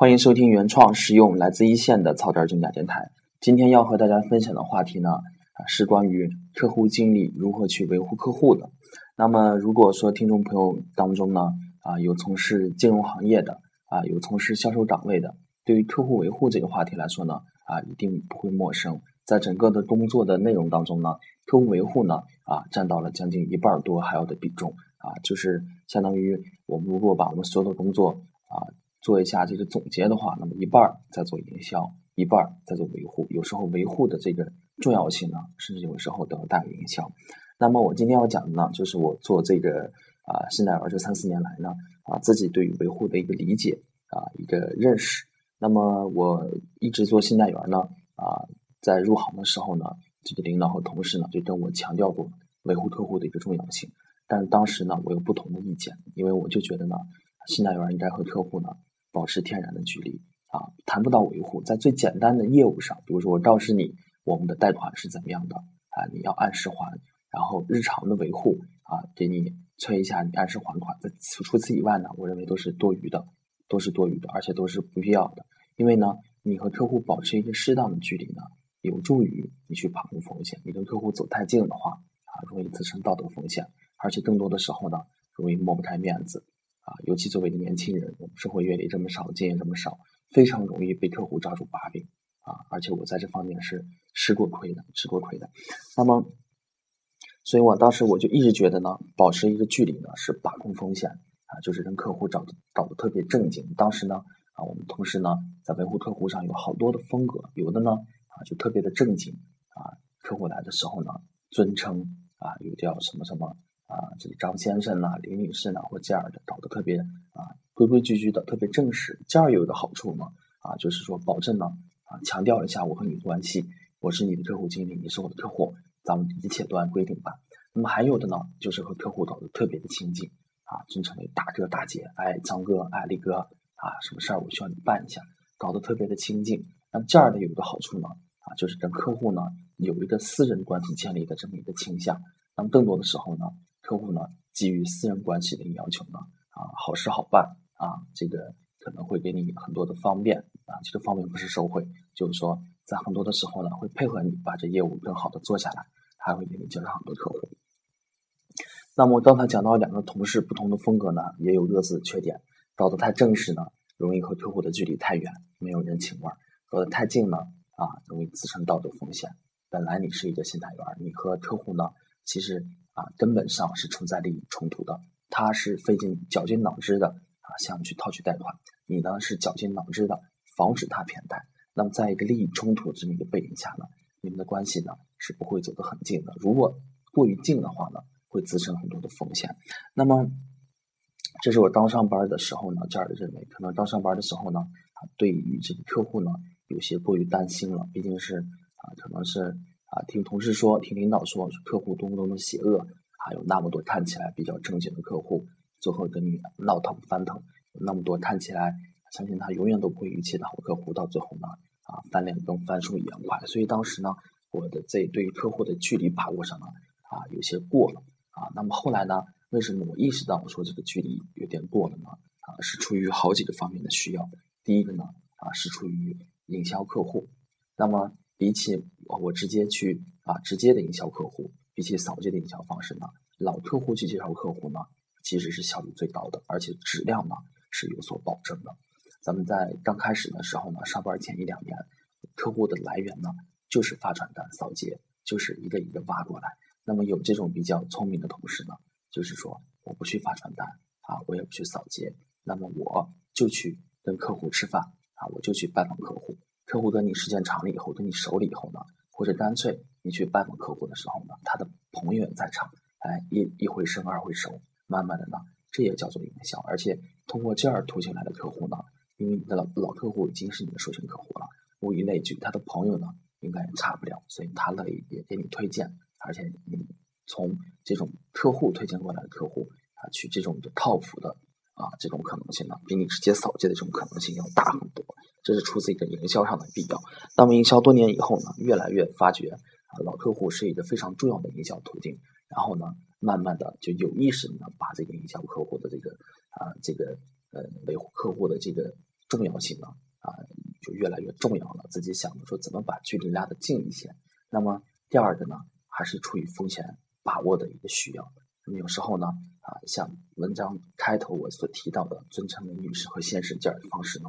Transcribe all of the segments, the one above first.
欢迎收听原创实用来自一线的草根真假电台。今天要和大家分享的话题呢，是关于客户经理如何去维护客户的。那么，如果说听众朋友当中呢，啊有从事金融行业的，啊有从事销售岗位的，对于客户维护这个话题来说呢，啊一定不会陌生。在整个的工作的内容当中呢，客户维护呢，啊占到了将近一半多还要的比重，啊就是相当于我们如果把我们所有的工作啊。做一下这个总结的话，那么一半儿在做营销，一半儿在做维护。有时候维护的这个重要性呢，甚至有时候都要大于营销。那么我今天要讲的呢，就是我做这个啊信贷员这三四年来呢，啊自己对于维护的一个理解啊一个认识。那么我一直做信贷员呢，啊在入行的时候呢，这个领导和同事呢就跟我强调过维护客户的一个重要性。但当时呢，我有不同的意见，因为我就觉得呢，信贷员应该和客户呢。保持天然的距离啊，谈不到维护，在最简单的业务上，比如说我告知你我们的贷款是怎么样的啊，你要按时还，然后日常的维护啊，给你催一下你按时还款。在此除此以外呢，我认为都是多余的，都是多余的，而且都是不必要的。因为呢，你和客户保持一个适当的距离呢，有助于你去把控风险。你跟客户走太近的话啊，容易滋生道德风险，而且更多的时候呢，容易抹不开面子。啊，尤其作为一个年轻人，我们社会阅历这么少，经验这么少，非常容易被客户抓住把柄啊！而且我在这方面是吃过亏的，吃过亏的。那么，所以我当时我就一直觉得呢，保持一个距离呢是把控风险啊，就是跟客户找的找的特别正经。当时呢，啊，我们同事呢在维护客户上有好多的风格，有的呢啊就特别的正经啊，客户来的时候呢尊称啊，有叫什么什么。啊，这个张先生呐，李女士呢，或这样的，搞得特别啊规规矩矩的，特别正式。这样有一个好处呢，啊，就是说保证呢，啊，强调一下我和你的关系，我是你的客户经理，你是我的客户，咱们一切都按规定办。那么还有的呢，就是和客户搞得特别的亲近，啊，尊称为大哥大姐，哎，张哥，哎，李哥，啊，什么事儿我需要你办一下，搞得特别的亲近。那么这样的有一个好处呢，啊，就是跟客户呢有一个私人关系建立的这么一个倾向。那么更多的时候呢。客户呢，基于私人关系的要求呢，啊，好事好办啊，这个可能会给你很多的方便啊，这个方便不是收贿，就是说在很多的时候呢，会配合你把这业务更好的做下来，还会给你介绍很多客户。那么刚才讲到两个同事不同的风格呢，也有各自的缺点，搞得太正式呢，容易和客户的距离太远，没有人情味儿；搞得太近呢，啊，容易滋生道德风险。本来你是一个信贷员，你和客户呢，其实。啊，根本上是存在利益冲突的。他是费尽绞尽脑汁的啊，想去套取贷款；你呢是绞尽脑汁的防止他骗贷。那么，在一个利益冲突这么一个背景下呢，你们的关系呢是不会走得很近的。如果过于近的话呢，会滋生很多的风险。那么，这是我刚上班的时候呢，这样的认为，可能刚上班的时候呢，啊，对于这个客户呢，有些过于担心了。毕竟是啊，可能是。啊，听同事说，听领导说，客户多么多么邪恶，还有那么多看起来比较正经的客户，最后跟你闹腾翻腾；有那么多看起来相信他永远都不会逾期的好客户，到最后呢，啊，翻脸跟翻书一样快。所以当时呢，我的这对于客户的距离把握上呢，啊，有些过了。啊，那么后来呢，为什么我意识到我说这个距离有点过了呢？啊，是出于好几个方面的需要。第一个呢，啊，是出于营销客户。那么比起我直接去啊直接的营销客户，比起扫街的营销方式呢，老客户去介绍客户呢，其实是效率最高的，而且质量呢是有所保证的。咱们在刚开始的时候呢，上班前一两年，客户的来源呢就是发传单、扫街，就是一个一个挖过来。那么有这种比较聪明的同事呢，就是说我不去发传单啊，我也不去扫街，那么我就去跟客户吃饭啊，我就去拜访客户。客户跟你时间长了以后，跟你熟了以后呢，或者干脆你去拜访客户的时候呢，他的朋友也在场，哎，一一回生二回熟，慢慢的呢，这也叫做营销。而且通过这儿途径来的客户呢，因为你的老老客户已经是你的授权客户了，物以类聚，他的朋友呢应该也差不了，所以他乐意也给你推荐。而且你从这种客户推荐过来的客户啊，去这种的靠谱的啊，这种可能性呢，比你直接扫街的这种可能性要大很多。这是出自一个营销上的必要。那么营销多年以后呢，越来越发觉啊，老客户是一个非常重要的营销途径。然后呢，慢慢的就有意识的把这个营销客户的这个啊，这个呃维护客户的这个重要性呢啊就越来越重要了。自己想着说怎么把距离拉得近一些。那么第二个呢，还是出于风险把握的一个需要。那么有时候呢啊，像文章开头我所提到的尊称美女士和先使劲儿的方式呢，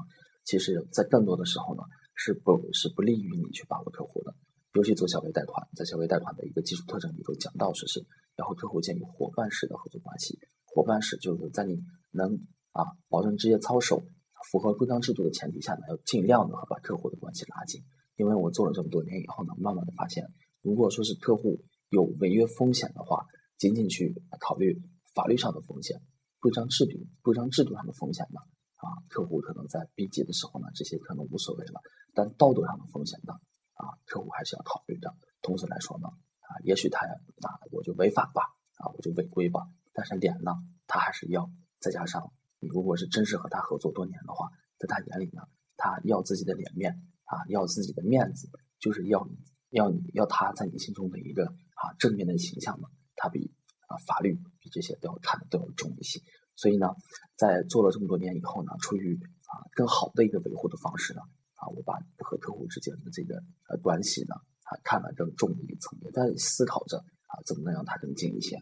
其实在更多的时候呢是不是不利于你去把握客户的。尤其做小微贷款，在小微贷款的一个技术特征里头讲到，说是要和客户建立伙伴式的合作关系。伙伴式就是在你能啊保证职业操守、符合规章制度的前提下呢，要尽量的把客户的关系拉近。因为我做了这么多年以后呢，慢慢的发现，如果说是客户有违约风险的话，仅仅去考虑法律上的风险、规章制度、规章制度上的风险呢，啊，客户可能在逼急的时候呢，这些可能无所谓了。但道德上的风险呢？啊，客户还是要考虑的。同时来说呢，啊，也许他啊，我就违法吧，啊，我就违规吧。但是脸呢，他还是要。再加上你如果是真是和他合作多年的话，在他眼里呢，他要自己的脸面啊，要自己的面子，就是要你要你要他在你心中的一个啊正面的形象呢，他比啊法律比这些都要看的都要重一些。所以呢，在做了这么多年以后呢，出于啊更好的一个维护的方式呢。啊，我把和客户之间的这个呃关系呢，啊看得更重的一层，也在思考着啊怎么能让它更近一些。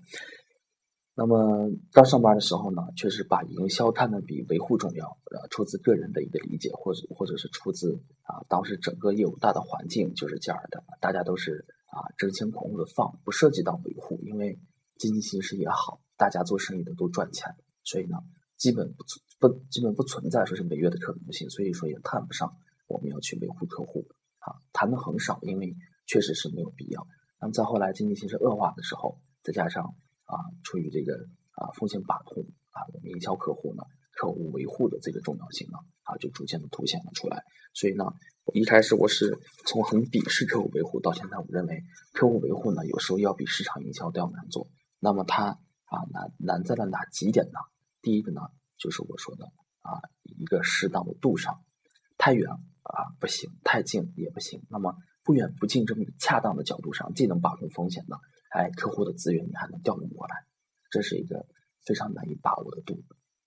那么刚上班的时候呢，确实把营销看得比维护重要。呃，出自个人的一个理解，或者或者是出自啊当时整个业务大的环境就是这样的，大家都是啊争先恐后的放，不涉及到维护，因为经济形势也好，大家做生意的都赚钱，所以呢，基本不存不基本不存在说是违约的可能性，所以说也谈不上。我们要去维护客户，啊，谈的很少，因为确实是没有必要。那么再后来经济形势恶化的时候，再加上啊，出于这个啊风险把控啊，我们营销客户呢，客户维护的这个重要性呢，啊，就逐渐的凸显了出来。所以呢，一开始我是从很鄙视客户维护，到现在我认为客户维护呢，有时候要比市场营销都要难做。那么它啊难难在了哪几点呢？第一个呢，就是我说的啊，一个适当的度上，太远。啊，不行，太近也不行。那么不远不近这么恰当的角度上，既能把控风险呢，哎，客户的资源你还能调动过来，这是一个非常难以把握的度。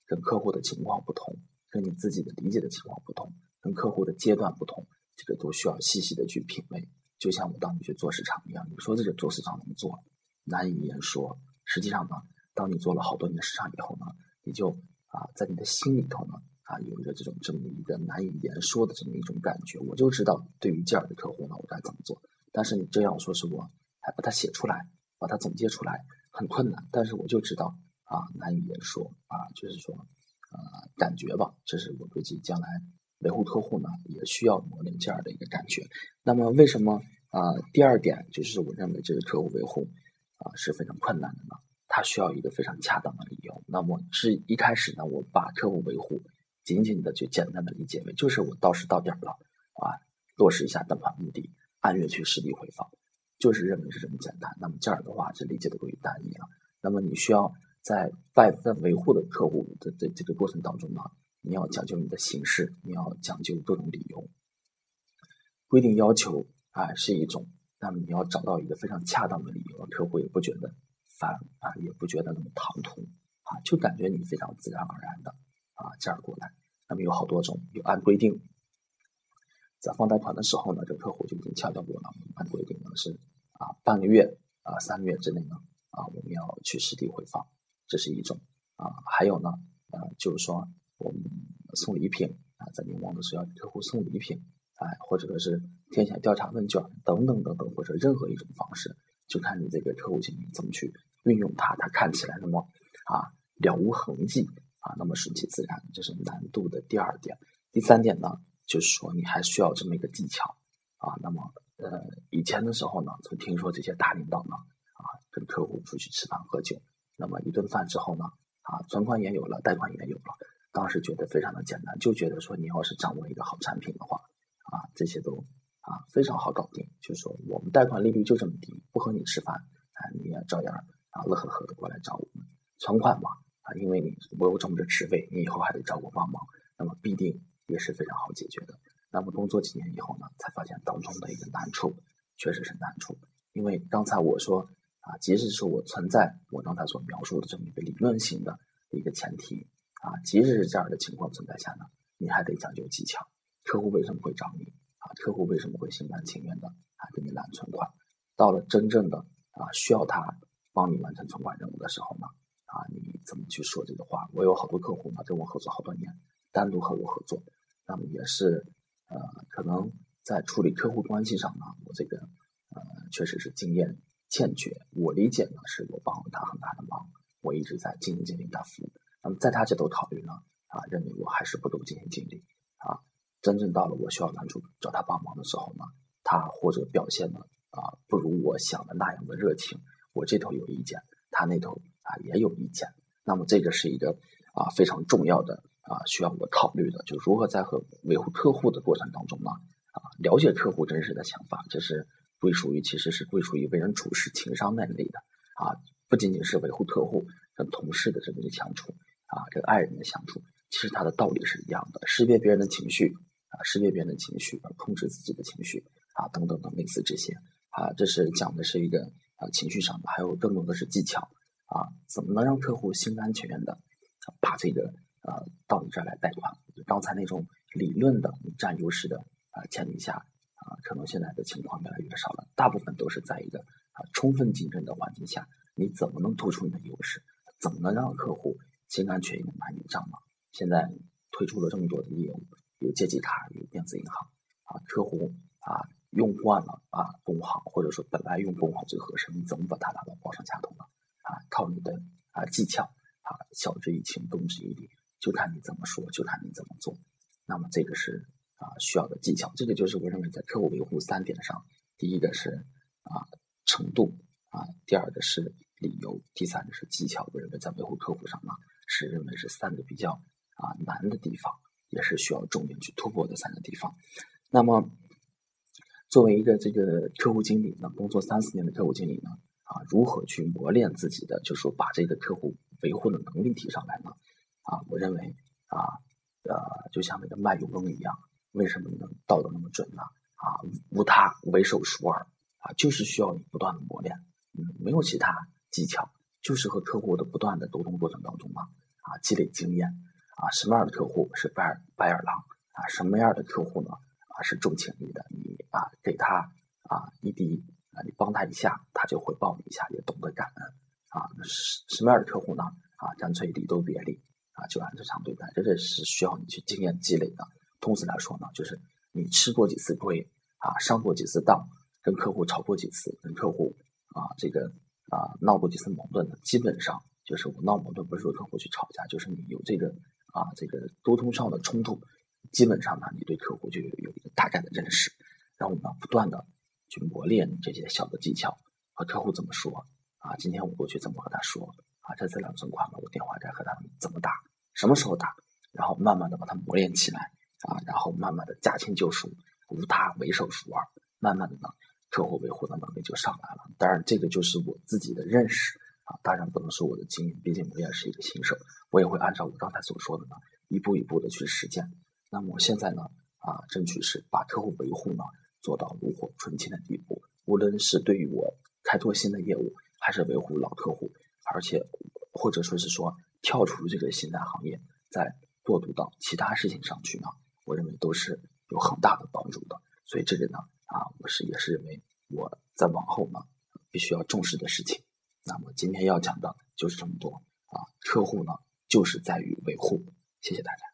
跟客户的情况不同，跟你自己的理解的情况不同，跟客户的阶段不同，这个都需要细细的去品味。就像我当你去做市场一样，你说这个做市场怎么做，难以言说。实际上呢，当你做了好多年市场以后呢，你就啊，在你的心里头呢。啊，有着这种这么一个难以言说的这么一种感觉，我就知道对于这样的客户呢，我该怎么做。但是你这样说是我还把它写出来，把它总结出来很困难。但是我就知道啊，难以言说啊，就是说啊，感觉吧，这是我估计将来维护客户呢，也需要磨练这样的一个感觉。那么为什么啊？第二点就是我认为这个客户维护啊是非常困难的呢？它需要一个非常恰当的理由。那么是一开始呢，我把客户维护。仅仅的就简单的理解为，就是我到时到点了啊，落实一下贷款目的，按月去实地回访，就是认为是这么简单。那么这样的话，这理解的过于单一了。那么你需要在外在维护的客户的这这个过程当中呢，你要讲究你的形式，你要讲究各种理由，规定要求啊是一种，那么你要找到一个非常恰当的理由，客户也不觉得烦也不觉得那么唐突啊，就感觉你非常自然而然的。啊，这样过来，那么有好多种，有按规定，在放贷款的时候呢，这客户就已经强调过了，按规定呢是啊半个月啊三个月之内呢啊我们要去实地回访，这是一种啊，还有呢啊就是说我们送礼品啊，在年末的时候要给客户送礼品，哎或者说是填写调查问卷等等等等，或者任何一种方式，就看你这个客户经理怎么去运用它，它看起来那么啊了无痕迹。啊，那么顺其自然，这是难度的第二点。第三点呢，就是说你还需要这么一个技巧啊。那么，呃，以前的时候呢，曾听说这些大领导呢，啊，跟客户出去吃饭喝酒，那么一顿饭之后呢，啊，存款也有了，贷款也有了，当时觉得非常的简单，就觉得说你要是掌握一个好产品的话，啊，这些都啊非常好搞定。就是说我们贷款利率就这么低，不和你吃饭，啊，你也照样啊乐呵呵的过来找我们存款嘛。啊，因为你我有这么个职位，你以后还得找我帮忙，那么必定也是非常好解决的。那么工作几年以后呢，才发现当中的一个难处，确实是难处。因为刚才我说啊，即使是我存在我刚才所描述的这么一个理论性的一个前提啊，即使是这样的情况存在下呢，你还得讲究技巧。客户为什么会找你啊？客户为什么会心甘情愿的啊给你揽存款？到了真正的啊需要他帮你完成存款任务的时候呢，啊你怎么去说这个话？我有好多客户呢跟我合作好多年，单独和我合作，那么也是呃可能在处理客户关系上呢，我这个呃确实是经验欠缺。我理解呢是我帮了他很大的忙，我一直在尽心尽力的服务。那么在他这头考虑呢啊认为我还是不够尽心尽力啊。真正到了我需要男主找他帮忙的时候呢，他或者表现的啊不如我想的那样的热情，我这头有意见，他那头啊也有意见，那么这个是一个啊非常重要的啊需要我考虑的，就如何在和维护客户的过程当中呢？啊了解客户真实的想法，这是归属于其实是归属于为人处事情商那类的。啊，不仅仅是维护客户跟同事的这么一个相处啊，跟爱人的相处，其实它的道理是一样的，识别别人的情绪。啊，识别别人的情绪，控制自己的情绪，啊，等等等，类似这些，啊，这是讲的是一个啊情绪上的，还有更多的是技巧，啊，怎么能让客户心甘情愿的把这个呃到你这儿来贷款？刚才那种理论的占优势的啊前提下，啊，可能现在的情况越来越少了，大部分都是在一个啊充分竞争的环境下，你怎么能突出你的优势？怎么能让客户心甘情愿的买你账呢？现在推出了这么多的业务。有借记卡，有电子银行，啊，客户啊用惯了啊工行，或者说本来用工行最合适，你怎么把它拿到网上下通呢？啊，靠你的啊技巧啊，晓之以情，动之以理，就看你怎么说，就看你怎么做。那么这个是啊需要的技巧，这个就是我认为在客户维护三点上，第一个是啊程度啊，第二个是理由，第三个是技巧。我认为在维护客户上呢，是认为是三个比较啊难的地方。也是需要重点去突破的三个地方。那么，作为一个这个客户经理呢，工作三四年的客户经理呢，啊，如何去磨练自己的，就是说把这个客户维护的能力提上来呢？啊，我认为啊，呃，就像那个卖油翁一样，为什么能倒的那么准呢？啊，无他，唯手熟耳啊，就是需要你不断的磨练，没有其他技巧，就是和客户的不断的沟通过程当中嘛，啊，积累经验。啊，什么样的客户是白眼白眼狼啊？什么样的客户呢？啊，是重情义的。给他啊一滴啊，你帮他一下，他就回报你一下，也懂得感恩啊。什什么样的客户呢？啊，干脆理都别理啊，就按正常对待。这个是需要你去经验积累的。通俗来说呢，就是你吃过几次亏啊，上过几次当，跟客户吵过几次，跟客户啊这个啊闹过几次矛盾的，基本上就是我闹矛盾不是说客户去吵架，就是你有这个。啊，这个沟通上的冲突，基本上呢，你对客户就有有一个大概的认识，然后呢，不断的去磨练这些小的技巧，和客户怎么说啊？今天我过去怎么和他说啊？这次两存款了，我电话该和他怎么打？什么时候打？然后慢慢的把它磨练起来啊，然后慢慢的驾轻就熟，无他，唯手熟耳，慢慢的呢，客户维护的能力就上来了。当然，这个就是我自己的认识。啊，当然不能说我的经验，毕竟我也是一个新手，我也会按照我刚才所说的呢，一步一步的去实践。那么我现在呢，啊，争取是把客户维护呢做到炉火纯青的地步。无论是对于我开拓新的业务，还是维护老客户，而且或者说是说跳出这个新的行业，再过渡到其他事情上去呢，我认为都是有很大的帮助的。所以这个呢，啊，我是也是认为我在往后呢必须要重视的事情。那么今天要讲的就是这么多啊，客户呢就是在于维护，谢谢大家。